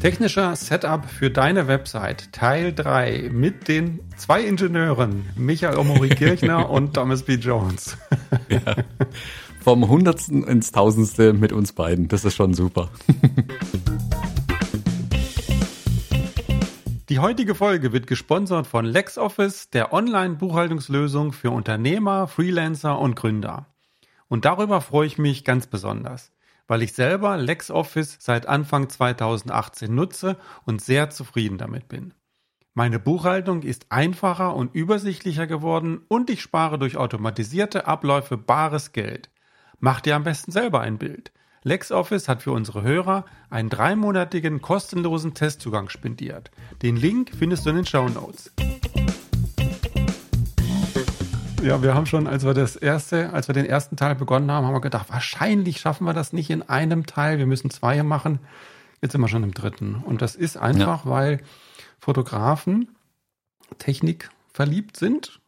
Technischer Setup für deine Website, Teil 3 mit den zwei Ingenieuren, Michael Omori Kirchner und Thomas B. Jones. Ja. Vom Hundertsten ins Tausendste mit uns beiden. Das ist schon super. Die heutige Folge wird gesponsert von LexOffice, der Online-Buchhaltungslösung für Unternehmer, Freelancer und Gründer. Und darüber freue ich mich ganz besonders weil ich selber LexOffice seit Anfang 2018 nutze und sehr zufrieden damit bin. Meine Buchhaltung ist einfacher und übersichtlicher geworden und ich spare durch automatisierte Abläufe bares Geld. Mach dir am besten selber ein Bild. LexOffice hat für unsere Hörer einen dreimonatigen kostenlosen Testzugang spendiert. Den Link findest du in den Show Notes. Ja, wir haben schon, als wir das erste, als wir den ersten Teil begonnen haben, haben wir gedacht, wahrscheinlich schaffen wir das nicht in einem Teil. Wir müssen zwei machen. Jetzt sind wir schon im dritten. Und das ist einfach, ja. weil Fotografen Technik verliebt sind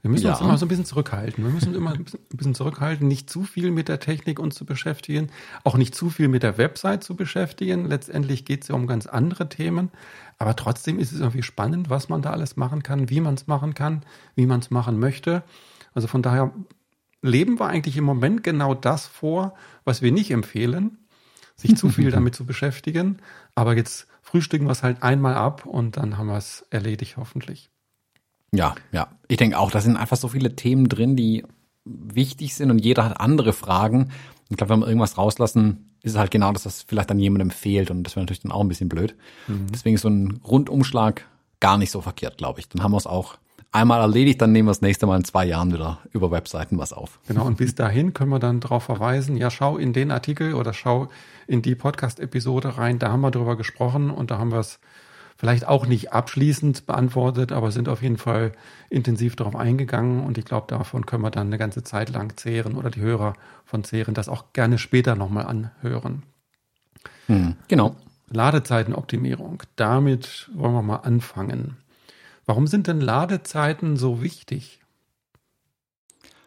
wir müssen ja. uns immer so ein bisschen zurückhalten. Wir müssen immer ein bisschen zurückhalten, nicht zu viel mit der Technik uns zu beschäftigen, auch nicht zu viel mit der Website zu beschäftigen. Letztendlich geht es ja um ganz andere Themen. Aber trotzdem ist es irgendwie spannend, was man da alles machen kann, wie man es machen kann, wie man es machen möchte. Also von daher leben wir eigentlich im Moment genau das vor, was wir nicht empfehlen, sich zu viel damit zu beschäftigen. Aber jetzt frühstücken wir es halt einmal ab und dann haben wir es erledigt, hoffentlich. Ja, ja. Ich denke auch, da sind einfach so viele Themen drin, die wichtig sind und jeder hat andere Fragen. Ich glaube, wenn wir irgendwas rauslassen, ist es halt genau, dass das vielleicht an jemandem fehlt und das wäre natürlich dann auch ein bisschen blöd. Mhm. Deswegen ist so ein Rundumschlag gar nicht so verkehrt, glaube ich. Dann haben wir es auch einmal erledigt, dann nehmen wir das nächste Mal in zwei Jahren wieder über Webseiten was auf. Genau, und bis dahin können wir dann darauf verweisen, ja, schau in den Artikel oder schau in die Podcast-Episode rein, da haben wir drüber gesprochen und da haben wir es vielleicht auch nicht abschließend beantwortet, aber sind auf jeden Fall intensiv darauf eingegangen und ich glaube, davon können wir dann eine ganze Zeit lang zehren oder die Hörer von zehren das auch gerne später nochmal anhören. Hm, genau. Ladezeitenoptimierung. Damit wollen wir mal anfangen. Warum sind denn Ladezeiten so wichtig?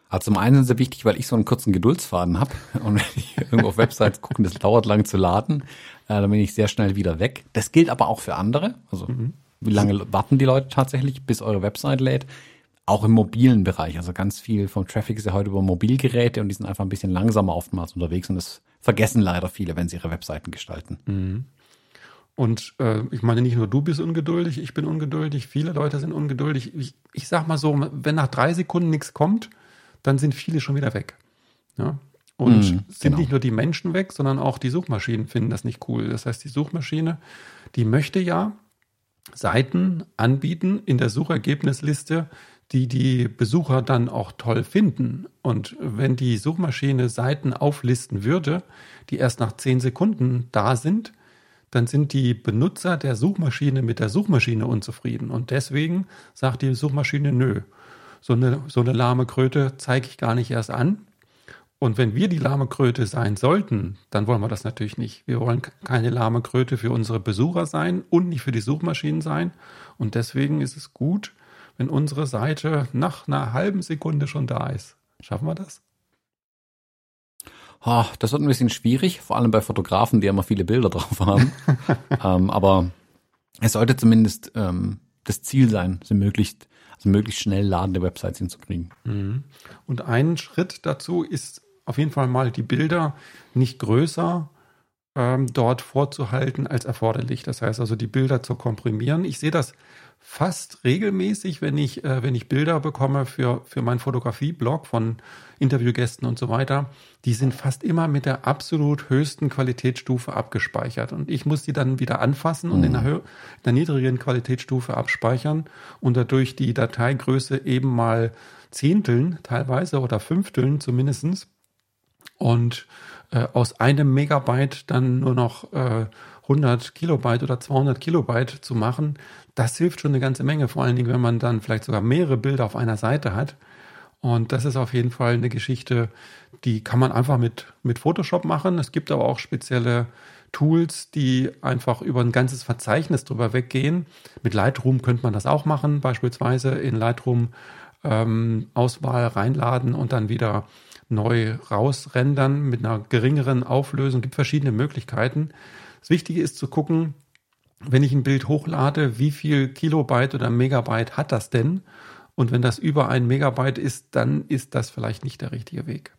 Also zum einen sind sie wichtig, weil ich so einen kurzen Geduldsfaden habe und wenn ich irgendwo auf Websites gucke, das dauert lang zu laden, äh, dann bin ich sehr schnell wieder weg. Das gilt aber auch für andere. Also mhm. wie lange warten die Leute tatsächlich, bis eure Website lädt? Auch im mobilen Bereich. Also ganz viel vom Traffic ist ja heute über Mobilgeräte und die sind einfach ein bisschen langsamer oftmals unterwegs und das vergessen leider viele, wenn sie ihre Webseiten gestalten. Mhm. Und äh, ich meine, nicht nur du bist ungeduldig, ich bin ungeduldig, viele Leute sind ungeduldig. Ich, ich sag mal so, wenn nach drei Sekunden nichts kommt, dann sind viele schon wieder weg. Ja? Und mm, sind genau. nicht nur die Menschen weg, sondern auch die Suchmaschinen finden das nicht cool. Das heißt, die Suchmaschine, die möchte ja Seiten anbieten in der Suchergebnisliste, die die Besucher dann auch toll finden. Und wenn die Suchmaschine Seiten auflisten würde, die erst nach zehn Sekunden da sind, dann sind die Benutzer der Suchmaschine mit der Suchmaschine unzufrieden. Und deswegen sagt die Suchmaschine, nö, so eine, so eine lahme Kröte zeige ich gar nicht erst an. Und wenn wir die lahme Kröte sein sollten, dann wollen wir das natürlich nicht. Wir wollen keine lahme Kröte für unsere Besucher sein und nicht für die Suchmaschinen sein. Und deswegen ist es gut, wenn unsere Seite nach einer halben Sekunde schon da ist. Schaffen wir das? Oh, das wird ein bisschen schwierig, vor allem bei Fotografen, die immer viele Bilder drauf haben. ähm, aber es sollte zumindest ähm, das Ziel sein, sie möglichst also möglichst schnell ladende Websites hinzukriegen. Mhm. Und ein Schritt dazu ist auf jeden Fall mal die Bilder nicht größer ähm, dort vorzuhalten als erforderlich. Das heißt also die Bilder zu komprimieren. Ich sehe das fast regelmäßig, wenn ich, äh, wenn ich Bilder bekomme für, für meinen Fotografie-Blog von Interviewgästen und so weiter, die sind fast immer mit der absolut höchsten Qualitätsstufe abgespeichert. Und ich muss die dann wieder anfassen und in, der, mhm. in der niedrigen Qualitätsstufe abspeichern und dadurch die Dateigröße eben mal Zehnteln teilweise oder Fünfteln zumindestens und äh, aus einem Megabyte dann nur noch äh, 100 Kilobyte oder 200 Kilobyte zu machen, das hilft schon eine ganze Menge, vor allen Dingen, wenn man dann vielleicht sogar mehrere Bilder auf einer Seite hat. Und das ist auf jeden Fall eine Geschichte, die kann man einfach mit, mit Photoshop machen. Es gibt aber auch spezielle Tools, die einfach über ein ganzes Verzeichnis drüber weggehen. Mit Lightroom könnte man das auch machen, beispielsweise in Lightroom ähm, Auswahl reinladen und dann wieder neu rausrendern mit einer geringeren Auflösung. Es gibt verschiedene Möglichkeiten. Das Wichtige ist zu gucken, wenn ich ein Bild hochlade, wie viel Kilobyte oder Megabyte hat das denn? Und wenn das über ein Megabyte ist, dann ist das vielleicht nicht der richtige Weg.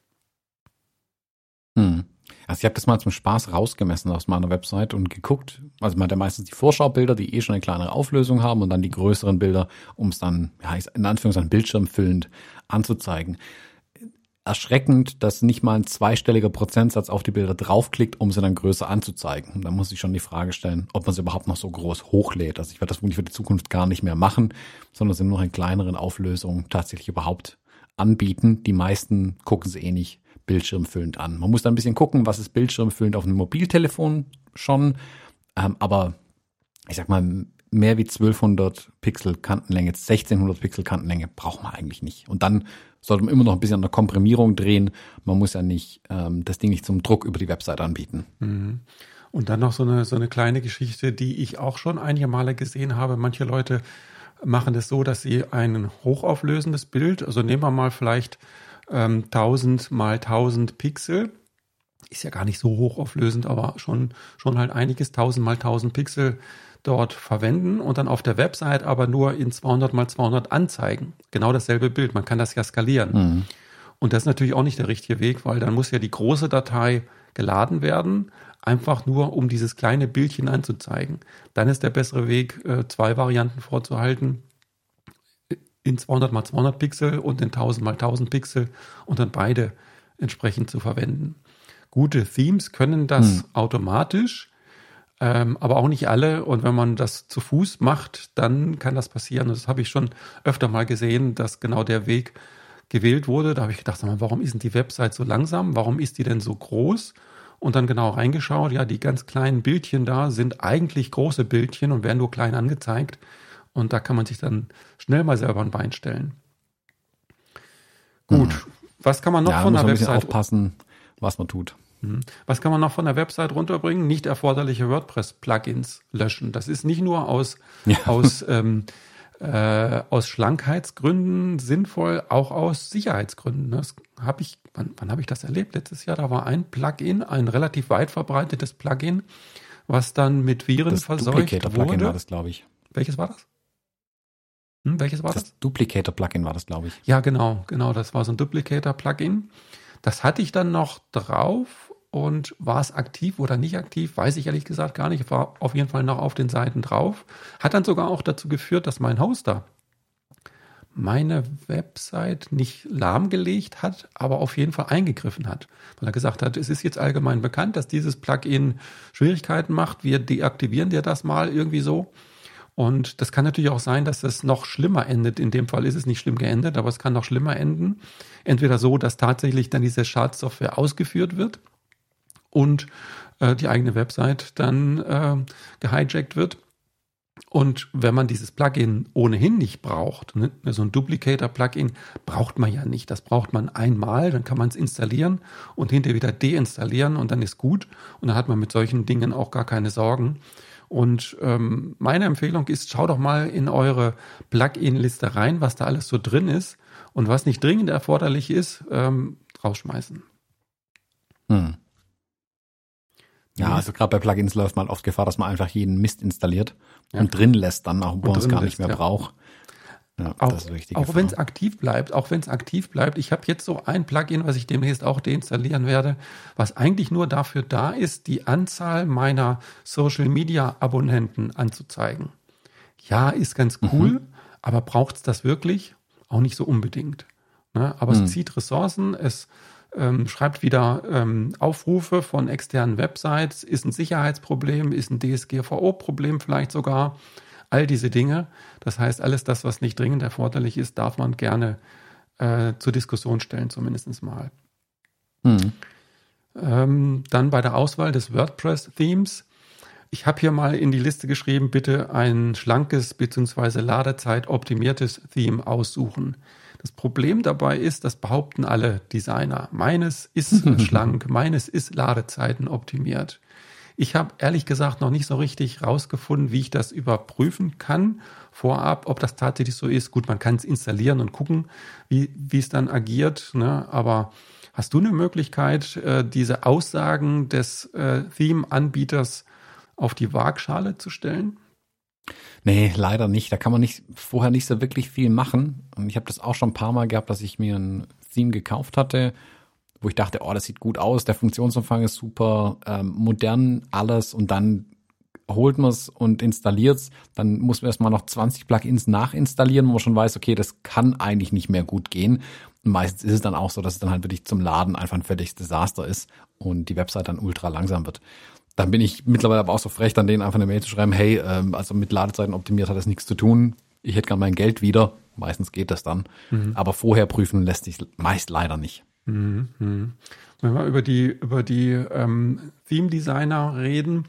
Hm. Also ich habe das mal zum Spaß rausgemessen aus meiner Website und geguckt. Also man hat ja meistens die Vorschaubilder, die eh schon eine kleinere Auflösung haben und dann die größeren Bilder, um es dann, ja, in Anführungszeichen bildschirmfüllend anzuzeigen. Erschreckend, dass nicht mal ein zweistelliger Prozentsatz auf die Bilder draufklickt, um sie dann größer anzuzeigen. Und da muss ich schon die Frage stellen, ob man sie überhaupt noch so groß hochlädt. Also ich werde das wirklich für die Zukunft gar nicht mehr machen, sondern sie nur noch in kleineren Auflösungen tatsächlich überhaupt anbieten. Die meisten gucken sie eh nicht bildschirmfüllend an. Man muss da ein bisschen gucken, was ist bildschirmfüllend auf einem Mobiltelefon schon, ähm, aber ich sag mal, mehr wie 1200 Pixel Kantenlänge, 1600 Pixel Kantenlänge braucht man eigentlich nicht. Und dann sollte man immer noch ein bisschen an der Komprimierung drehen. Man muss ja nicht ähm, das Ding nicht zum Druck über die Website anbieten. Mhm. Und dann noch so eine, so eine kleine Geschichte, die ich auch schon einige Male gesehen habe. Manche Leute machen das so, dass sie ein hochauflösendes Bild, also nehmen wir mal vielleicht ähm, 1000 mal 1000 Pixel. Ist ja gar nicht so hochauflösend, aber schon, schon halt einiges 1000 mal 1000 Pixel dort verwenden und dann auf der Website aber nur in 200 mal 200 anzeigen. Genau dasselbe Bild. Man kann das ja skalieren. Mhm. Und das ist natürlich auch nicht der richtige Weg, weil dann muss ja die große Datei geladen werden, einfach nur um dieses kleine Bildchen anzuzeigen. Dann ist der bessere Weg, äh, zwei Varianten vorzuhalten in 200 mal 200 Pixel und in 1000 mal 1000 Pixel und dann beide entsprechend zu verwenden. Gute Themes können das hm. automatisch, ähm, aber auch nicht alle. Und wenn man das zu Fuß macht, dann kann das passieren. Das habe ich schon öfter mal gesehen, dass genau der Weg gewählt wurde. Da habe ich gedacht, warum ist denn die Website so langsam? Warum ist die denn so groß? Und dann genau reingeschaut, ja, die ganz kleinen Bildchen da sind eigentlich große Bildchen und werden nur klein angezeigt. Und da kann man sich dann schnell mal selber ein Bein stellen. Gut, mhm. was kann man noch ja, von der Website aufpassen, was man tut? Mhm. Was kann man noch von der Website runterbringen? Nicht erforderliche WordPress-Plugins löschen. Das ist nicht nur aus, ja. aus, ähm, äh, aus Schlankheitsgründen sinnvoll, auch aus Sicherheitsgründen. Das habe ich, wann, wann habe ich das erlebt? Letztes Jahr, da war ein Plugin, ein relativ weit verbreitetes Plugin, was dann mit Viren das verseucht wurde. war das, glaube ich. Welches war das? Hm, welches war das? Das Duplicator-Plugin war das, glaube ich. Ja, genau, genau. Das war so ein Duplicator-Plugin. Das hatte ich dann noch drauf und war es aktiv oder nicht aktiv, weiß ich ehrlich gesagt gar nicht. War auf jeden Fall noch auf den Seiten drauf. Hat dann sogar auch dazu geführt, dass mein Hoster meine Website nicht lahmgelegt hat, aber auf jeden Fall eingegriffen hat, weil er gesagt hat, es ist jetzt allgemein bekannt, dass dieses Plugin Schwierigkeiten macht. Wir deaktivieren dir das mal irgendwie so. Und das kann natürlich auch sein, dass es noch schlimmer endet. In dem Fall ist es nicht schlimm geendet, aber es kann noch schlimmer enden. Entweder so, dass tatsächlich dann diese Schadsoftware ausgeführt wird und äh, die eigene Website dann äh, gehijackt wird. Und wenn man dieses Plugin ohnehin nicht braucht, ne, so ein Duplicator-Plugin braucht man ja nicht. Das braucht man einmal, dann kann man es installieren und hinterher wieder deinstallieren und dann ist gut. Und dann hat man mit solchen Dingen auch gar keine Sorgen. Und ähm, meine Empfehlung ist, schau doch mal in eure Plugin-Liste rein, was da alles so drin ist und was nicht dringend erforderlich ist, ähm, rausschmeißen. Hm. Ja, also gerade bei Plugins läuft man oft Gefahr, dass man einfach jeden Mist installiert ja. und drin lässt dann, auch wo man es gar nicht mehr ja. braucht. Ja, auch auch wenn es aktiv bleibt, auch wenn es aktiv bleibt. Ich habe jetzt so ein Plugin, was ich demnächst auch deinstallieren werde, was eigentlich nur dafür da ist, die Anzahl meiner Social Media Abonnenten anzuzeigen. Ja, ist ganz mhm. cool, mhm. aber braucht es das wirklich? Auch nicht so unbedingt. Ne? Aber mhm. es zieht Ressourcen, es ähm, schreibt wieder ähm, Aufrufe von externen Websites, ist ein Sicherheitsproblem, ist ein DSGVO-Problem vielleicht sogar all diese Dinge. Das heißt, alles das, was nicht dringend erforderlich ist, darf man gerne äh, zur Diskussion stellen, zumindest mal. Hm. Ähm, dann bei der Auswahl des WordPress-Themes. Ich habe hier mal in die Liste geschrieben, bitte ein schlankes bzw. Ladezeit optimiertes Theme aussuchen. Das Problem dabei ist, das behaupten alle Designer. Meines ist schlank, meines ist Ladezeiten optimiert. Ich habe ehrlich gesagt noch nicht so richtig rausgefunden, wie ich das überprüfen kann vorab, ob das tatsächlich so ist. Gut, man kann es installieren und gucken, wie, wie es dann agiert. Ne? Aber hast du eine Möglichkeit, äh, diese Aussagen des äh, Theme-Anbieters auf die Waagschale zu stellen? Nee, leider nicht. Da kann man nicht vorher nicht so wirklich viel machen. Und ich habe das auch schon ein paar Mal gehabt, dass ich mir ein Theme gekauft hatte, wo ich dachte, oh, das sieht gut aus, der Funktionsumfang ist super, ähm, modern alles und dann holt man es und installiert es, dann muss man erstmal noch 20 Plugins nachinstallieren, wo man schon weiß, okay, das kann eigentlich nicht mehr gut gehen. Und meistens ist es dann auch so, dass es dann halt wirklich zum Laden einfach ein völliges Desaster ist und die Website dann ultra langsam wird. Dann bin ich mittlerweile aber auch so frech, dann denen einfach eine Mail zu schreiben, hey, ähm, also mit Ladezeiten optimiert hat das nichts zu tun. Ich hätte gern mein Geld wieder. Meistens geht das dann. Mhm. Aber vorher prüfen lässt sich meist leider nicht. Mhm. mhm. Wenn wir über die, über die ähm, Theme-Designer reden,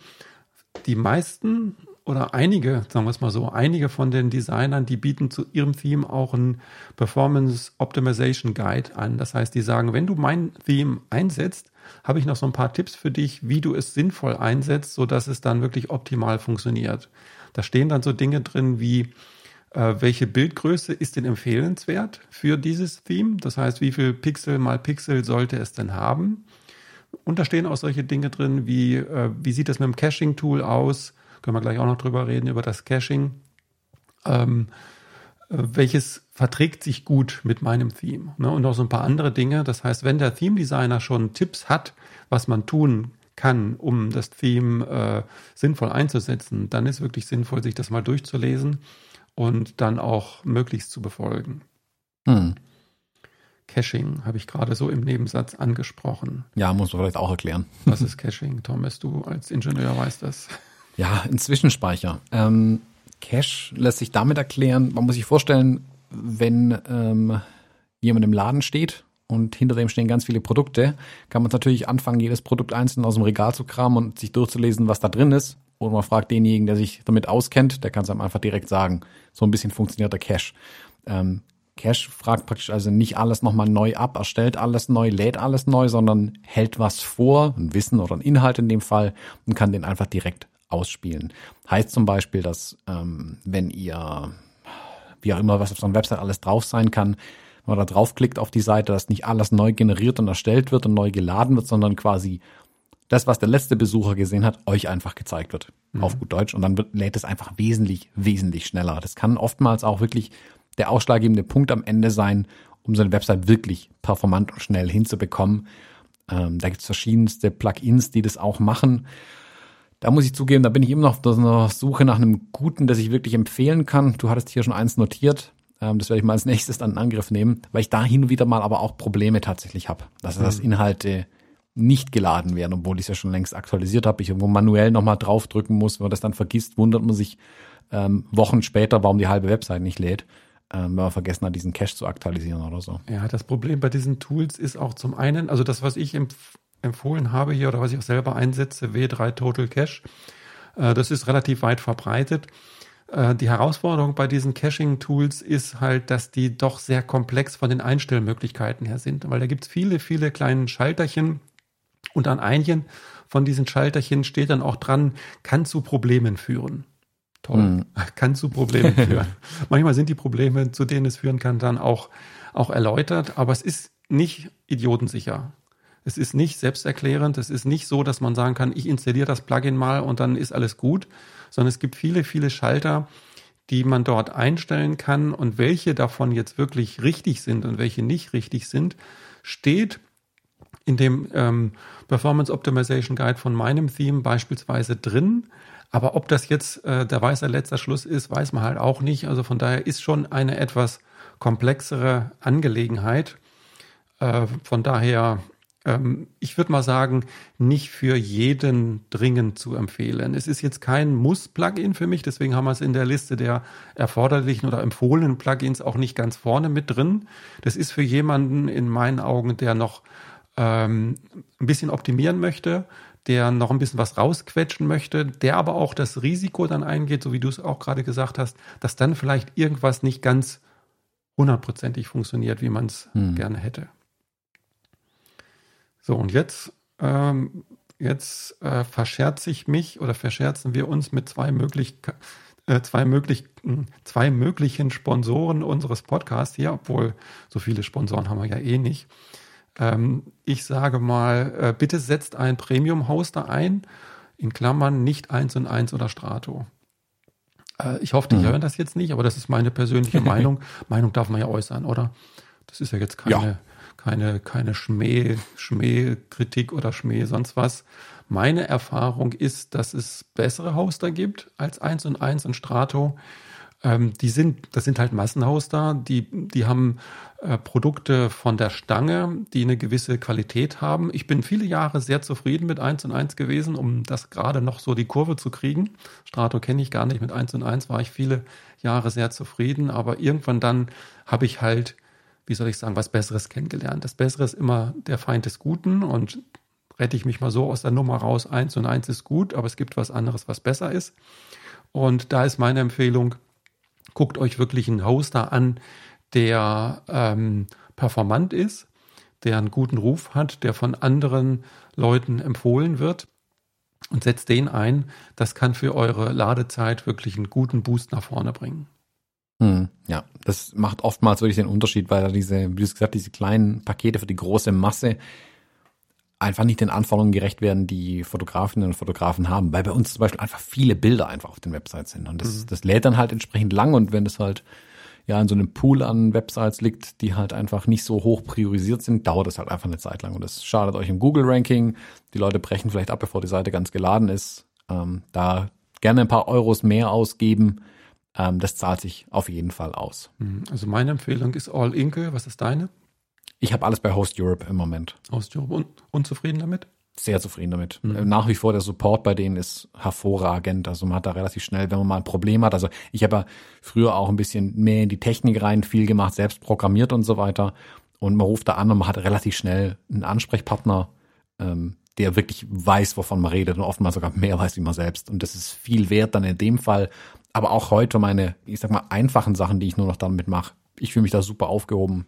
die meisten oder einige, sagen wir es mal so, einige von den Designern, die bieten zu ihrem Theme auch einen Performance Optimization Guide an. Das heißt, die sagen, wenn du mein Theme einsetzt, habe ich noch so ein paar Tipps für dich, wie du es sinnvoll einsetzt, sodass es dann wirklich optimal funktioniert. Da stehen dann so Dinge drin wie, äh, welche Bildgröße ist denn empfehlenswert für dieses Theme? Das heißt, wie viel Pixel mal Pixel sollte es denn haben? Und da stehen auch solche Dinge drin wie, äh, wie sieht das mit dem Caching-Tool aus? Können wir gleich auch noch drüber reden, über das Caching. Ähm, äh, welches verträgt sich gut mit meinem Theme? Ne? Und noch so ein paar andere Dinge. Das heißt, wenn der Theme-Designer schon Tipps hat, was man tun kann, um das Theme äh, sinnvoll einzusetzen, dann ist wirklich sinnvoll, sich das mal durchzulesen und dann auch möglichst zu befolgen. Hm. Caching habe ich gerade so im Nebensatz angesprochen. Ja, muss man vielleicht auch erklären. Was ist Caching? Thomas, du als Ingenieur weißt das. Ja, ein Zwischenspeicher. Ähm, Cache lässt sich damit erklären, man muss sich vorstellen, wenn ähm, jemand im Laden steht und hinter dem stehen ganz viele Produkte, kann man natürlich anfangen, jedes Produkt einzeln aus dem Regal zu kramen und sich durchzulesen, was da drin ist. Oder man fragt denjenigen, der sich damit auskennt, der kann es einem einfach direkt sagen. So ein bisschen funktioniert der Cache. Ähm, Cache fragt praktisch also nicht alles nochmal neu ab, erstellt alles neu, lädt alles neu, sondern hält was vor, ein Wissen oder ein Inhalt in dem Fall, und kann den einfach direkt ausspielen. Heißt zum Beispiel, dass ähm, wenn ihr, wie auch immer, was auf so einer Website alles drauf sein kann, wenn man da draufklickt auf die Seite, dass nicht alles neu generiert und erstellt wird und neu geladen wird, sondern quasi das, was der letzte Besucher gesehen hat, euch einfach gezeigt wird. Mhm. Auf gut Deutsch. Und dann wird, lädt es einfach wesentlich, wesentlich schneller. Das kann oftmals auch wirklich der ausschlaggebende Punkt am Ende sein, um so eine Website wirklich performant und schnell hinzubekommen. Ähm, da gibt es verschiedenste Plugins, die das auch machen. Da muss ich zugeben, da bin ich immer noch auf der Suche nach einem guten, das ich wirklich empfehlen kann. Du hattest hier schon eins notiert. Ähm, das werde ich mal als nächstes dann in Angriff nehmen, weil ich da hin und wieder mal aber auch Probleme tatsächlich habe. Dass mhm. das Inhalte nicht geladen werden, obwohl ich es ja schon längst aktualisiert habe. Ich irgendwo manuell nochmal draufdrücken muss. Wenn man das dann vergisst, wundert man sich ähm, Wochen später, warum die halbe Website nicht lädt ähm, wenn man vergessen hat, diesen Cache zu aktualisieren oder so. Ja, das Problem bei diesen Tools ist auch zum einen, also das, was ich empfohlen habe hier oder was ich auch selber einsetze, W3 Total Cache, äh, das ist relativ weit verbreitet. Äh, die Herausforderung bei diesen Caching-Tools ist halt, dass die doch sehr komplex von den Einstellmöglichkeiten her sind, weil da gibt es viele, viele kleine Schalterchen und an einigen von diesen Schalterchen steht dann auch dran, kann zu Problemen führen. Toll. Mhm. Kann zu Problemen führen. Manchmal sind die Probleme, zu denen es führen kann, dann auch, auch erläutert, aber es ist nicht idiotensicher. Es ist nicht selbsterklärend. Es ist nicht so, dass man sagen kann, ich installiere das Plugin mal und dann ist alles gut, sondern es gibt viele, viele Schalter, die man dort einstellen kann und welche davon jetzt wirklich richtig sind und welche nicht richtig sind, steht in dem ähm, Performance Optimization Guide von meinem Theme beispielsweise drin. Aber ob das jetzt äh, der weiße letzter Schluss ist, weiß man halt auch nicht. Also von daher ist schon eine etwas komplexere Angelegenheit. Äh, von daher, ähm, ich würde mal sagen, nicht für jeden dringend zu empfehlen. Es ist jetzt kein Muss-Plugin für mich, deswegen haben wir es in der Liste der erforderlichen oder empfohlenen Plugins auch nicht ganz vorne mit drin. Das ist für jemanden in meinen Augen, der noch ähm, ein bisschen optimieren möchte, der noch ein bisschen was rausquetschen möchte, der aber auch das Risiko dann eingeht, so wie du es auch gerade gesagt hast, dass dann vielleicht irgendwas nicht ganz hundertprozentig funktioniert, wie man es hm. gerne hätte. So, und jetzt, ähm, jetzt äh, verscherze ich mich oder verscherzen wir uns mit zwei, möglich, äh, zwei, möglich, zwei möglichen Sponsoren unseres Podcasts hier, obwohl so viele Sponsoren haben wir ja eh nicht. Ähm, ich sage mal, äh, bitte setzt einen Premium-Hoster ein. in Klammern nicht 1 und 1 oder Strato. Äh, ich hoffe, die mhm. hören das jetzt nicht, aber das ist meine persönliche Meinung. Meinung darf man ja äußern, oder? Das ist ja jetzt keine, ja. Keine, keine Schmäh, Schmähkritik oder Schmäh sonst was. Meine Erfahrung ist, dass es bessere Hoster gibt als 1 und 1 und Strato. Ähm, die sind, das sind halt Massenhoster, die, die haben äh, Produkte von der Stange, die eine gewisse Qualität haben. Ich bin viele Jahre sehr zufrieden mit 1 und 1 gewesen, um das gerade noch so die Kurve zu kriegen. Strato kenne ich gar nicht. Mit 1 und 1 war ich viele Jahre sehr zufrieden, aber irgendwann dann habe ich halt, wie soll ich sagen, was Besseres kennengelernt. Das Bessere ist immer der Feind des Guten und rette ich mich mal so aus der Nummer raus. 1 und 1 ist gut, aber es gibt was anderes, was besser ist. Und da ist meine Empfehlung, guckt euch wirklich einen Hoster an, der ähm, performant ist, der einen guten Ruf hat, der von anderen Leuten empfohlen wird und setzt den ein. Das kann für eure Ladezeit wirklich einen guten Boost nach vorne bringen. Hm, ja, das macht oftmals wirklich den Unterschied, weil da diese, wie du es gesagt, diese kleinen Pakete für die große Masse einfach nicht den Anforderungen gerecht werden, die Fotografinnen und Fotografen haben, weil bei uns zum Beispiel einfach viele Bilder einfach auf den Websites sind und das, mhm. das lädt dann halt entsprechend lang und wenn das halt ja in so einem Pool an Websites liegt, die halt einfach nicht so hoch priorisiert sind, dauert es halt einfach eine Zeit lang und das schadet euch im Google-Ranking. Die Leute brechen vielleicht ab, bevor die Seite ganz geladen ist. Ähm, da gerne ein paar Euros mehr ausgeben. Ähm, das zahlt sich auf jeden Fall aus. Mhm. Also meine Empfehlung ist All Inke. Was ist deine? Ich habe alles bei Host Europe im Moment. Host Europe un unzufrieden damit? Sehr zufrieden damit. Mhm. Nach wie vor der Support bei denen ist hervorragend. Also man hat da relativ schnell, wenn man mal ein Problem hat. Also ich habe ja früher auch ein bisschen mehr in die Technik rein, viel gemacht, selbst programmiert und so weiter. Und man ruft da an und man hat relativ schnell einen Ansprechpartner, ähm, der wirklich weiß, wovon man redet und oftmals sogar mehr weiß wie man selbst. Und das ist viel wert dann in dem Fall. Aber auch heute meine, ich sag mal, einfachen Sachen, die ich nur noch damit mache. Ich fühle mich da super aufgehoben,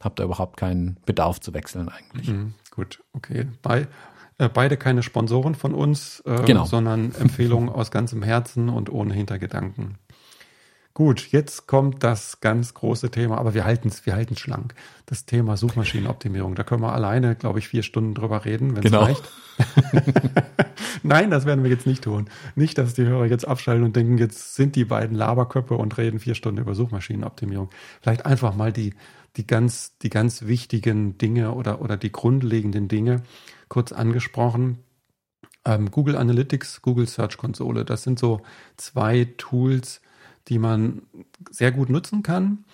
habe da überhaupt keinen Bedarf zu wechseln eigentlich. Mhm, gut, okay. Bei äh, beide keine Sponsoren von uns, äh, genau. sondern Empfehlungen aus ganzem Herzen und ohne Hintergedanken. Gut, jetzt kommt das ganz große Thema, aber wir halten es wir halten's schlank. Das Thema Suchmaschinenoptimierung. Da können wir alleine, glaube ich, vier Stunden drüber reden, wenn es genau. reicht. Nein, das werden wir jetzt nicht tun. Nicht, dass die Hörer jetzt abschalten und denken, jetzt sind die beiden Laberköpfe und reden vier Stunden über Suchmaschinenoptimierung. Vielleicht einfach mal die, die ganz, die ganz wichtigen Dinge oder, oder die grundlegenden Dinge kurz angesprochen. Ähm, Google Analytics, Google Search Konsole, das sind so zwei Tools, die man sehr gut nutzen kann,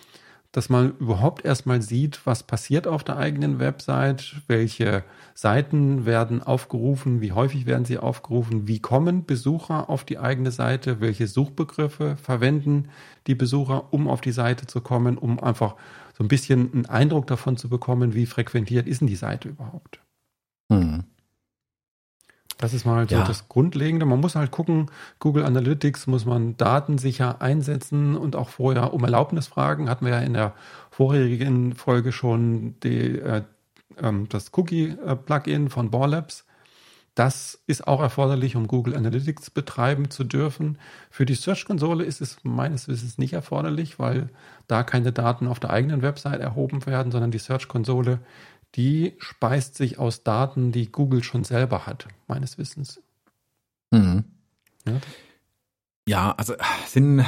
dass man überhaupt erstmal sieht, was passiert auf der eigenen Website, welche Seiten werden aufgerufen, wie häufig werden sie aufgerufen, wie kommen Besucher auf die eigene Seite, welche Suchbegriffe verwenden die Besucher, um auf die Seite zu kommen, um einfach so ein bisschen einen Eindruck davon zu bekommen, wie frequentiert ist denn die Seite überhaupt. Hm. Das ist mal so ja. das Grundlegende. Man muss halt gucken, Google Analytics muss man datensicher einsetzen und auch vorher um Erlaubnis fragen. Hatten wir ja in der vorherigen Folge schon die, äh, ähm, das Cookie-Plugin von Borlabs. Das ist auch erforderlich, um Google Analytics betreiben zu dürfen. Für die Search-Konsole ist es meines Wissens nicht erforderlich, weil da keine Daten auf der eigenen Website erhoben werden, sondern die Search-Konsole die speist sich aus Daten, die Google schon selber hat, meines Wissens. Mhm. Ja? ja, also sind,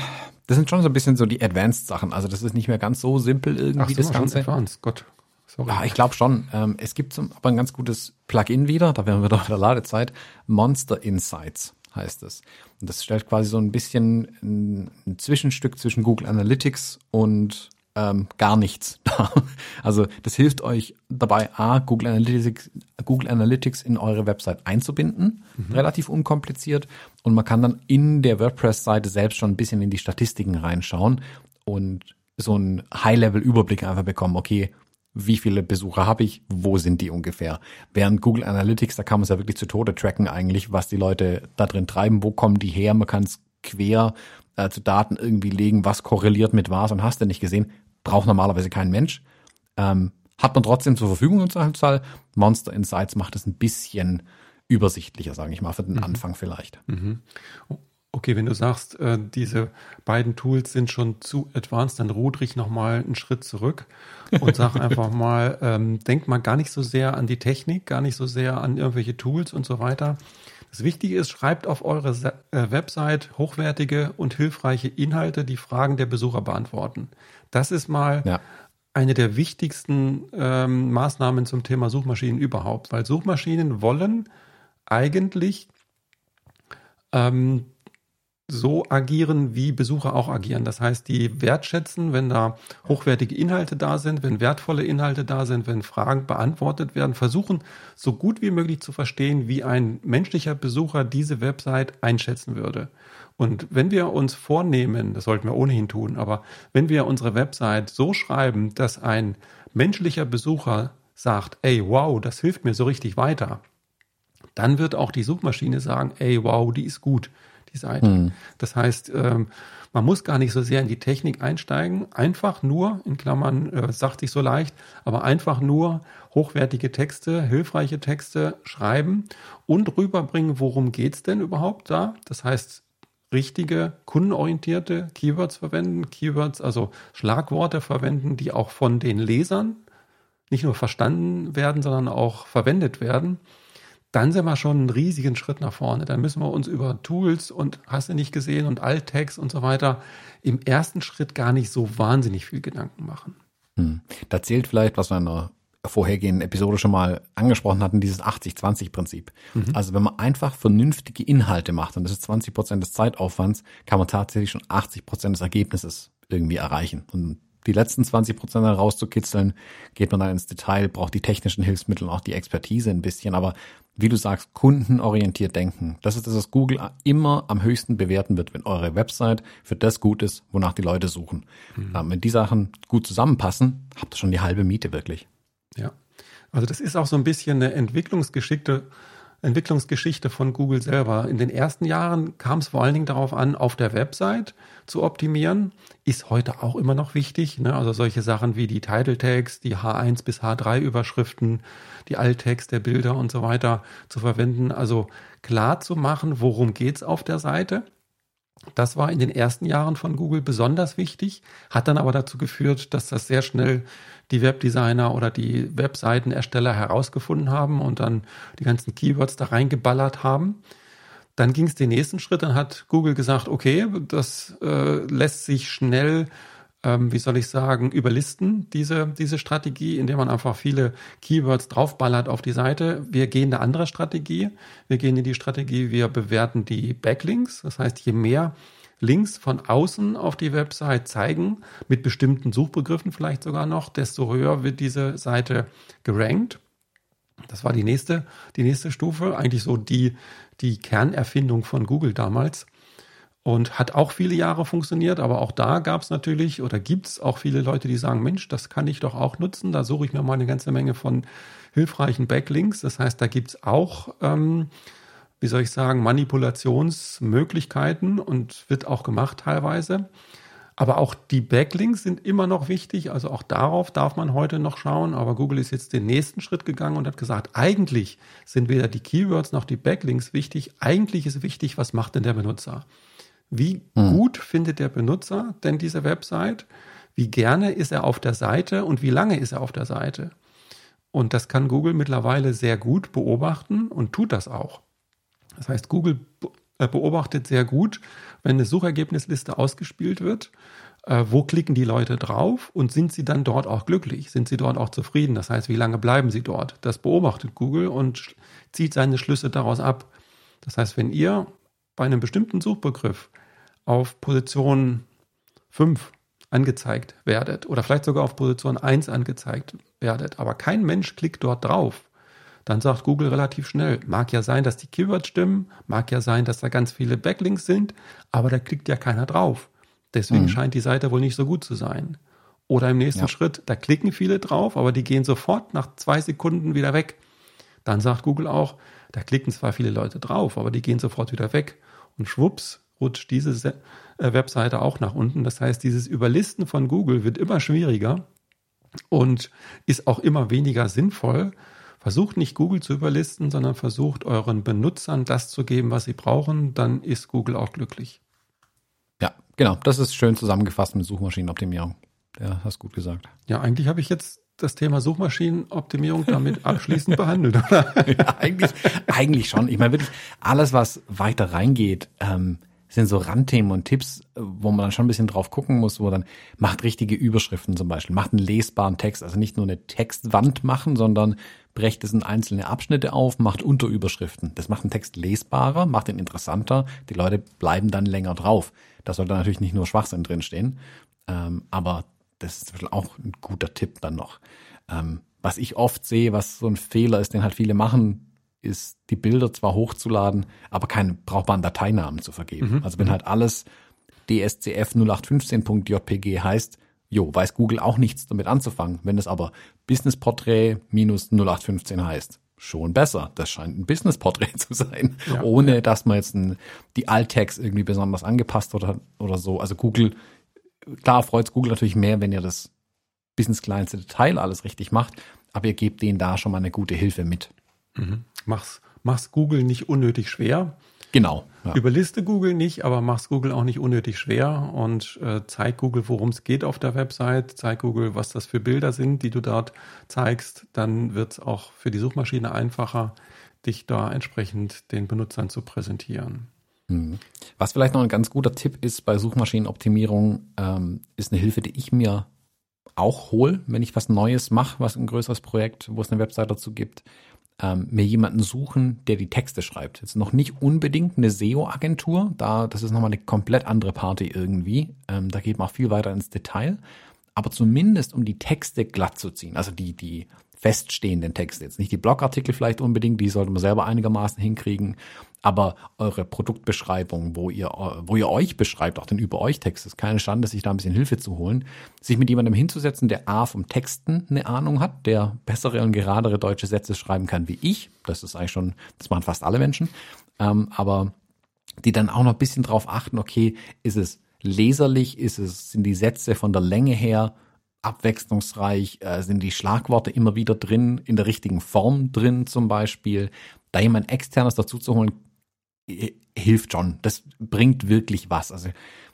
das sind schon so ein bisschen so die Advanced-Sachen. Also das ist nicht mehr ganz so simpel irgendwie Ach, das Ganze. Advanced, Gott. Sorry. Ja, ich glaube schon. Ähm, es gibt aber ein ganz gutes Plugin wieder, da wären wir doch in der Ladezeit. Monster Insights heißt es. Und das stellt quasi so ein bisschen ein, ein Zwischenstück zwischen Google Analytics und ähm, gar nichts da. Also das hilft euch dabei, A, Google Analytics, Google Analytics in eure Website einzubinden, mhm. relativ unkompliziert. Und man kann dann in der WordPress-Seite selbst schon ein bisschen in die Statistiken reinschauen und so einen High-Level-Überblick einfach bekommen, okay, wie viele Besucher habe ich, wo sind die ungefähr. Während Google Analytics, da kann man es ja wirklich zu Tode tracken eigentlich, was die Leute da drin treiben, wo kommen die her, man kann es quer äh, zu Daten irgendwie legen, was korreliert mit was und hast du nicht gesehen braucht normalerweise kein Mensch. Ähm, hat man trotzdem zur Verfügung im Zweifelsfall. Monster Insights macht es ein bisschen übersichtlicher, sage ich mal, für den mhm. Anfang vielleicht. Mhm. Okay, wenn du sagst, äh, diese beiden Tools sind schon zu advanced, dann ruder ich nochmal einen Schritt zurück und sag einfach mal, ähm, denk mal gar nicht so sehr an die Technik, gar nicht so sehr an irgendwelche Tools und so weiter. Das Wichtige ist, schreibt auf eure äh, Website hochwertige und hilfreiche Inhalte, die Fragen der Besucher beantworten. Das ist mal ja. eine der wichtigsten ähm, Maßnahmen zum Thema Suchmaschinen überhaupt, weil Suchmaschinen wollen eigentlich ähm, so agieren, wie Besucher auch agieren. Das heißt, die wertschätzen, wenn da hochwertige Inhalte da sind, wenn wertvolle Inhalte da sind, wenn Fragen beantwortet werden, versuchen so gut wie möglich zu verstehen, wie ein menschlicher Besucher diese Website einschätzen würde. Und wenn wir uns vornehmen, das sollten wir ohnehin tun, aber wenn wir unsere Website so schreiben, dass ein menschlicher Besucher sagt, ey, wow, das hilft mir so richtig weiter, dann wird auch die Suchmaschine sagen, ey, wow, die ist gut die Seite. Mhm. Das heißt, ähm, man muss gar nicht so sehr in die Technik einsteigen, einfach nur, in Klammern, äh, sagt sich so leicht, aber einfach nur hochwertige Texte, hilfreiche Texte schreiben und rüberbringen, worum geht's denn überhaupt da? Das heißt, richtige, kundenorientierte Keywords verwenden, Keywords, also Schlagworte verwenden, die auch von den Lesern nicht nur verstanden werden, sondern auch verwendet werden dann sind wir schon einen riesigen Schritt nach vorne. Dann müssen wir uns über Tools und hast du nicht gesehen und Alttext und so weiter im ersten Schritt gar nicht so wahnsinnig viel Gedanken machen. Hm. Da zählt vielleicht, was wir in der vorhergehenden Episode schon mal angesprochen hatten, dieses 80-20-Prinzip. Mhm. Also wenn man einfach vernünftige Inhalte macht, und das ist 20 Prozent des Zeitaufwands, kann man tatsächlich schon 80 Prozent des Ergebnisses irgendwie erreichen. Und die letzten 20 Prozent rauszukitzeln, geht man dann ins Detail, braucht die technischen Hilfsmittel und auch die Expertise ein bisschen. Aber wie du sagst, kundenorientiert denken. Das ist das, was Google immer am höchsten bewerten wird, wenn eure Website für das gut ist, wonach die Leute suchen. Mhm. Ähm, wenn die Sachen gut zusammenpassen, habt ihr schon die halbe Miete wirklich. Ja. Also das ist auch so ein bisschen eine Entwicklungsgeschickte Entwicklungsgeschichte von Google selber. In den ersten Jahren kam es vor allen Dingen darauf an, auf der Website zu optimieren. Ist heute auch immer noch wichtig. Ne? Also solche Sachen wie die Title Tags, die H1 bis H3 Überschriften, die Alttext der Bilder und so weiter zu verwenden. Also klar zu machen, worum geht's auf der Seite. Das war in den ersten Jahren von Google besonders wichtig, hat dann aber dazu geführt, dass das sehr schnell die Webdesigner oder die Webseitenersteller herausgefunden haben und dann die ganzen Keywords da reingeballert haben. Dann ging es den nächsten Schritt, dann hat Google gesagt, okay, das äh, lässt sich schnell, ähm, wie soll ich sagen, überlisten, diese, diese Strategie, indem man einfach viele Keywords draufballert auf die Seite. Wir gehen eine andere Strategie. Wir gehen in die Strategie, wir bewerten die Backlinks. Das heißt, je mehr Links von außen auf die Website zeigen, mit bestimmten Suchbegriffen vielleicht sogar noch, desto höher wird diese Seite gerankt. Das war die nächste, die nächste Stufe, eigentlich so die, die Kernerfindung von Google damals. Und hat auch viele Jahre funktioniert, aber auch da gab es natürlich oder gibt es auch viele Leute, die sagen, Mensch, das kann ich doch auch nutzen. Da suche ich mir mal eine ganze Menge von hilfreichen Backlinks. Das heißt, da gibt es auch ähm, wie soll ich sagen, Manipulationsmöglichkeiten und wird auch gemacht teilweise. Aber auch die Backlinks sind immer noch wichtig. Also auch darauf darf man heute noch schauen. Aber Google ist jetzt den nächsten Schritt gegangen und hat gesagt, eigentlich sind weder die Keywords noch die Backlinks wichtig. Eigentlich ist wichtig, was macht denn der Benutzer? Wie hm. gut findet der Benutzer denn diese Website? Wie gerne ist er auf der Seite und wie lange ist er auf der Seite? Und das kann Google mittlerweile sehr gut beobachten und tut das auch. Das heißt, Google äh, beobachtet sehr gut, wenn eine Suchergebnisliste ausgespielt wird, äh, wo klicken die Leute drauf und sind sie dann dort auch glücklich? Sind sie dort auch zufrieden? Das heißt, wie lange bleiben sie dort? Das beobachtet Google und zieht seine Schlüsse daraus ab. Das heißt, wenn ihr bei einem bestimmten Suchbegriff auf Position 5 angezeigt werdet oder vielleicht sogar auf Position 1 angezeigt werdet, aber kein Mensch klickt dort drauf, dann sagt Google relativ schnell, mag ja sein, dass die Keywords stimmen, mag ja sein, dass da ganz viele Backlinks sind, aber da klickt ja keiner drauf. Deswegen mhm. scheint die Seite wohl nicht so gut zu sein. Oder im nächsten ja. Schritt, da klicken viele drauf, aber die gehen sofort nach zwei Sekunden wieder weg. Dann sagt Google auch, da klicken zwar viele Leute drauf, aber die gehen sofort wieder weg. Und schwupps rutscht diese äh, Webseite auch nach unten. Das heißt, dieses Überlisten von Google wird immer schwieriger und ist auch immer weniger sinnvoll, Versucht nicht Google zu überlisten, sondern versucht euren Benutzern das zu geben, was sie brauchen, dann ist Google auch glücklich. Ja, genau. Das ist schön zusammengefasst mit Suchmaschinenoptimierung. Ja, hast gut gesagt. Ja, eigentlich habe ich jetzt das Thema Suchmaschinenoptimierung damit abschließend behandelt, oder? Ja, eigentlich, eigentlich schon. Ich meine wirklich, alles, was weiter reingeht, ähm, sind so Randthemen und Tipps, wo man dann schon ein bisschen drauf gucken muss, wo dann macht richtige Überschriften zum Beispiel, macht einen lesbaren Text, also nicht nur eine Textwand machen, sondern brecht es in einzelne Abschnitte auf, macht Unterüberschriften. Das macht einen Text lesbarer, macht ihn interessanter, die Leute bleiben dann länger drauf. Da sollte natürlich nicht nur Schwachsinn drinstehen, ähm, aber das ist zum Beispiel auch ein guter Tipp dann noch. Ähm, was ich oft sehe, was so ein Fehler ist, den halt viele machen, ist, die Bilder zwar hochzuladen, aber keinen brauchbaren Dateinamen zu vergeben. Mhm. Also wenn mhm. halt alles dscf 0815.jpg heißt, jo, weiß Google auch nichts damit anzufangen. Wenn es aber Business Portrait minus 0815 heißt, schon besser. Das scheint ein Business Portrait zu sein, ja. ohne dass man jetzt ein, die Alt-Tags irgendwie besonders angepasst oder, oder so. Also Google, klar freut es Google natürlich mehr, wenn ihr das bis ins kleinste Detail alles richtig macht, aber ihr gebt denen da schon mal eine gute Hilfe mit. Mhm. Mach's, mach's Google nicht unnötig schwer. Genau. Ja. Überliste Google nicht, aber mach's Google auch nicht unnötig schwer und äh, zeig Google, worum es geht auf der Website, zeig Google, was das für Bilder sind, die du dort zeigst. Dann wird's auch für die Suchmaschine einfacher, dich da entsprechend den Benutzern zu präsentieren. Mhm. Was vielleicht noch ein ganz guter Tipp ist bei Suchmaschinenoptimierung, ähm, ist eine Hilfe, die ich mir auch hole, wenn ich was Neues mache, was ein größeres Projekt, wo es eine Website dazu gibt ähm, mir jemanden suchen, der die Texte schreibt. Jetzt noch nicht unbedingt eine SEO-Agentur, da das ist nochmal eine komplett andere Party irgendwie. Ähm, da geht man viel weiter ins Detail. Aber zumindest um die Texte glatt zu ziehen, also die, die feststehenden Texte. Jetzt nicht die Blogartikel vielleicht unbedingt, die sollte man selber einigermaßen hinkriegen, aber eure Produktbeschreibung, wo ihr, wo ihr euch beschreibt, auch den über euch Text, ist keine Schande, sich da ein bisschen Hilfe zu holen, sich mit jemandem hinzusetzen, der A vom Texten eine Ahnung hat, der bessere und geradere deutsche Sätze schreiben kann wie ich. Das ist eigentlich schon, das machen fast alle Menschen. Ähm, aber die dann auch noch ein bisschen drauf achten, okay, ist es leserlich, ist es, sind die Sätze von der Länge her abwechslungsreich, äh, sind die Schlagworte immer wieder drin, in der richtigen Form drin zum Beispiel. Da jemand externes dazu zu holen, hilft schon. Das bringt wirklich was. Also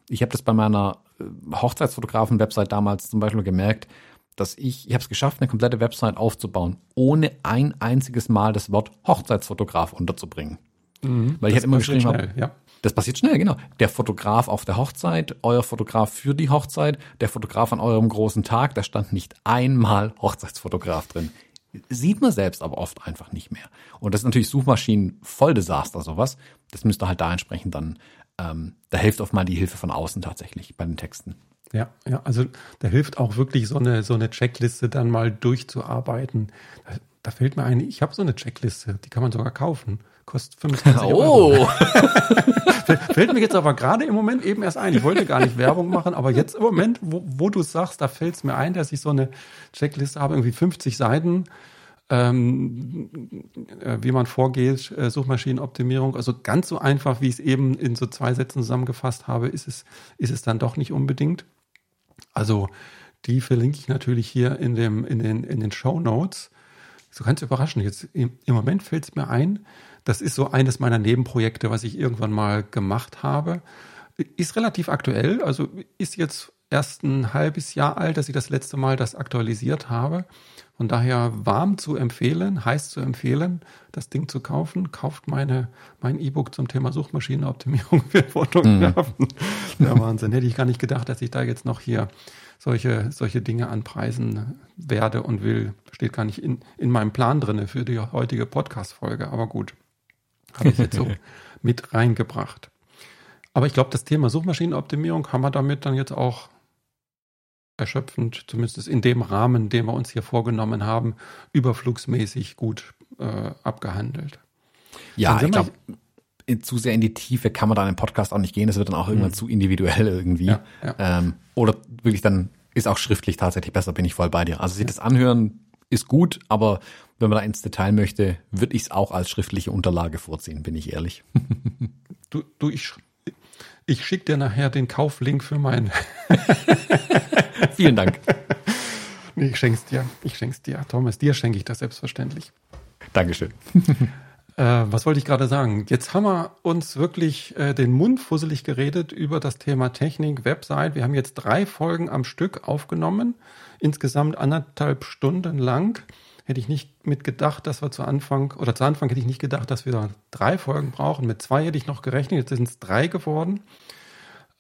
ich habe das bei meiner äh, Hochzeitsfotografen-Website damals zum Beispiel gemerkt, dass ich, ich habe es geschafft, eine komplette Website aufzubauen, ohne ein einziges Mal das Wort Hochzeitsfotograf unterzubringen. Mhm, Weil ich halt immer geschrieben habe, ja. Das passiert schnell, genau. Der Fotograf auf der Hochzeit, euer Fotograf für die Hochzeit, der Fotograf an eurem großen Tag, da stand nicht einmal Hochzeitsfotograf drin. Sieht man selbst aber oft einfach nicht mehr. Und das ist natürlich Suchmaschinen voll Desaster, sowas. Das müsste halt da entsprechend dann, ähm, da hilft oft mal die Hilfe von außen tatsächlich bei den Texten. Ja, ja, also da hilft auch wirklich so eine, so eine Checkliste dann mal durchzuarbeiten. Da, da fällt mir ein, ich habe so eine Checkliste, die kann man sogar kaufen. Kostet 25 oh. Euro. fällt mir jetzt aber gerade im Moment eben erst ein. Ich wollte gar nicht Werbung machen, aber jetzt im Moment, wo, wo du sagst, da fällt es mir ein, dass ich so eine Checkliste habe, irgendwie 50 Seiten, ähm, äh, wie man vorgeht, äh, Suchmaschinenoptimierung. Also ganz so einfach, wie ich es eben in so zwei Sätzen zusammengefasst habe, ist es, ist es dann doch nicht unbedingt. Also die verlinke ich natürlich hier in, dem, in, den, in den Show Notes. So ganz überraschend. Jetzt im, im Moment fällt es mir ein, das ist so eines meiner Nebenprojekte, was ich irgendwann mal gemacht habe. Ist relativ aktuell, also ist jetzt erst ein halbes Jahr alt, dass ich das letzte Mal das aktualisiert habe. Von daher warm zu empfehlen, heiß zu empfehlen, das Ding zu kaufen. Kauft meine, mein E-Book zum Thema Suchmaschinenoptimierung für Fotografen. Mhm. Der Wahnsinn. Hätte ich gar nicht gedacht, dass ich da jetzt noch hier solche, solche Dinge anpreisen werde und will. Steht gar nicht in, in meinem Plan drinne für die heutige Podcast-Folge, aber gut. Habe ich jetzt so mit reingebracht. Aber ich glaube, das Thema Suchmaschinenoptimierung haben wir damit dann jetzt auch erschöpfend, zumindest in dem Rahmen, den wir uns hier vorgenommen haben, überflugsmäßig gut äh, abgehandelt. Ja, ich glaube, zu sehr in die Tiefe kann man da in den Podcast auch nicht gehen. Das wird dann auch irgendwann mhm. zu individuell irgendwie. Ja, ja. Ähm, oder wirklich dann ist auch schriftlich tatsächlich besser, bin ich voll bei dir. Also sich das anhören ist gut, aber wenn man da ins Detail möchte, würde ich es auch als schriftliche Unterlage vorziehen, bin ich ehrlich. du, du, ich, ich schicke dir nachher den Kauflink für meinen. Vielen Dank. Nee, ich schenk's dir. Ich schenk's dir. Thomas, dir schenke ich das selbstverständlich. Dankeschön. Äh, was wollte ich gerade sagen? Jetzt haben wir uns wirklich äh, den Mund fusselig geredet über das Thema Technik, Website. Wir haben jetzt drei Folgen am Stück aufgenommen, insgesamt anderthalb Stunden lang. Hätte ich nicht mit gedacht, dass wir zu Anfang, oder zu Anfang hätte ich nicht gedacht, dass wir da drei Folgen brauchen. Mit zwei hätte ich noch gerechnet, jetzt sind es drei geworden.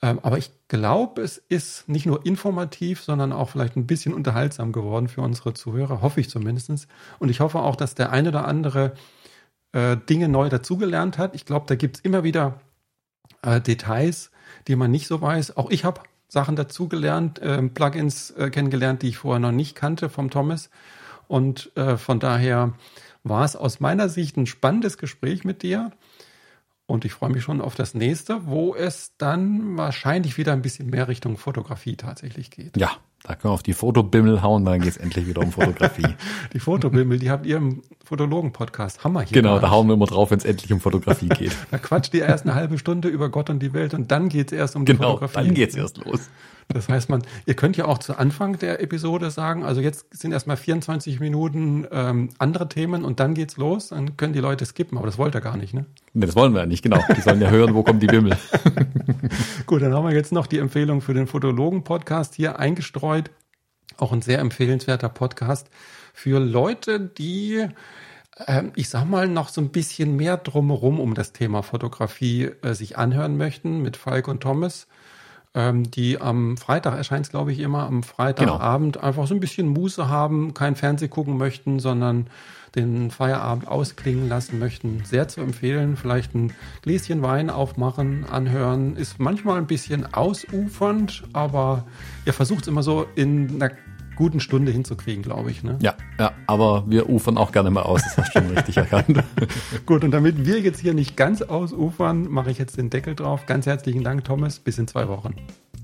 Ähm, aber ich glaube, es ist nicht nur informativ, sondern auch vielleicht ein bisschen unterhaltsam geworden für unsere Zuhörer, hoffe ich zumindest. Und ich hoffe auch, dass der eine oder andere äh, Dinge neu dazugelernt hat. Ich glaube, da gibt es immer wieder äh, Details, die man nicht so weiß. Auch ich habe Sachen dazugelernt, äh, Plugins kennengelernt, die ich vorher noch nicht kannte vom Thomas. Und äh, von daher war es aus meiner Sicht ein spannendes Gespräch mit dir. Und ich freue mich schon auf das nächste, wo es dann wahrscheinlich wieder ein bisschen mehr Richtung Fotografie tatsächlich geht. Ja, da können wir auf die Fotobimmel hauen, dann geht es endlich wieder um Fotografie. die Fotobimmel, die habt ihr im Fotologen-Podcast. Hammer hier. Genau, da hauen wir immer drauf, wenn es endlich um Fotografie geht. da quatscht ihr erst eine halbe Stunde über Gott und die Welt und dann geht es erst um die genau, Fotografie. Dann geht es erst los. Das heißt, man, ihr könnt ja auch zu Anfang der Episode sagen, also jetzt sind erstmal 24 Minuten ähm, andere Themen und dann geht's los, dann können die Leute skippen, aber das wollt ihr gar nicht, ne? Ne, das wollen wir ja nicht, genau. Die sollen ja hören, wo kommt die Bimmel. Gut, dann haben wir jetzt noch die Empfehlung für den Fotologen-Podcast hier eingestreut. Auch ein sehr empfehlenswerter Podcast für Leute, die ähm, ich sag mal, noch so ein bisschen mehr drumherum um das Thema Fotografie äh, sich anhören möchten mit Falk und Thomas ähm, die am Freitag erscheint es, glaube ich, immer am Freitagabend genau. einfach so ein bisschen Muße haben, kein Fernseh gucken möchten, sondern den Feierabend ausklingen lassen möchten. Sehr zu empfehlen. Vielleicht ein Gläschen Wein aufmachen, anhören. Ist manchmal ein bisschen ausufernd, aber ihr versucht es immer so in einer guten Stunde hinzukriegen, glaube ich. Ne? Ja, ja, aber wir ufern auch gerne mal aus, das hast du schon richtig erkannt. Gut, und damit wir jetzt hier nicht ganz ausufern, mache ich jetzt den Deckel drauf. Ganz herzlichen Dank, Thomas. Bis in zwei Wochen.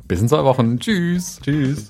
Bis in zwei Wochen. Tschüss. Tschüss.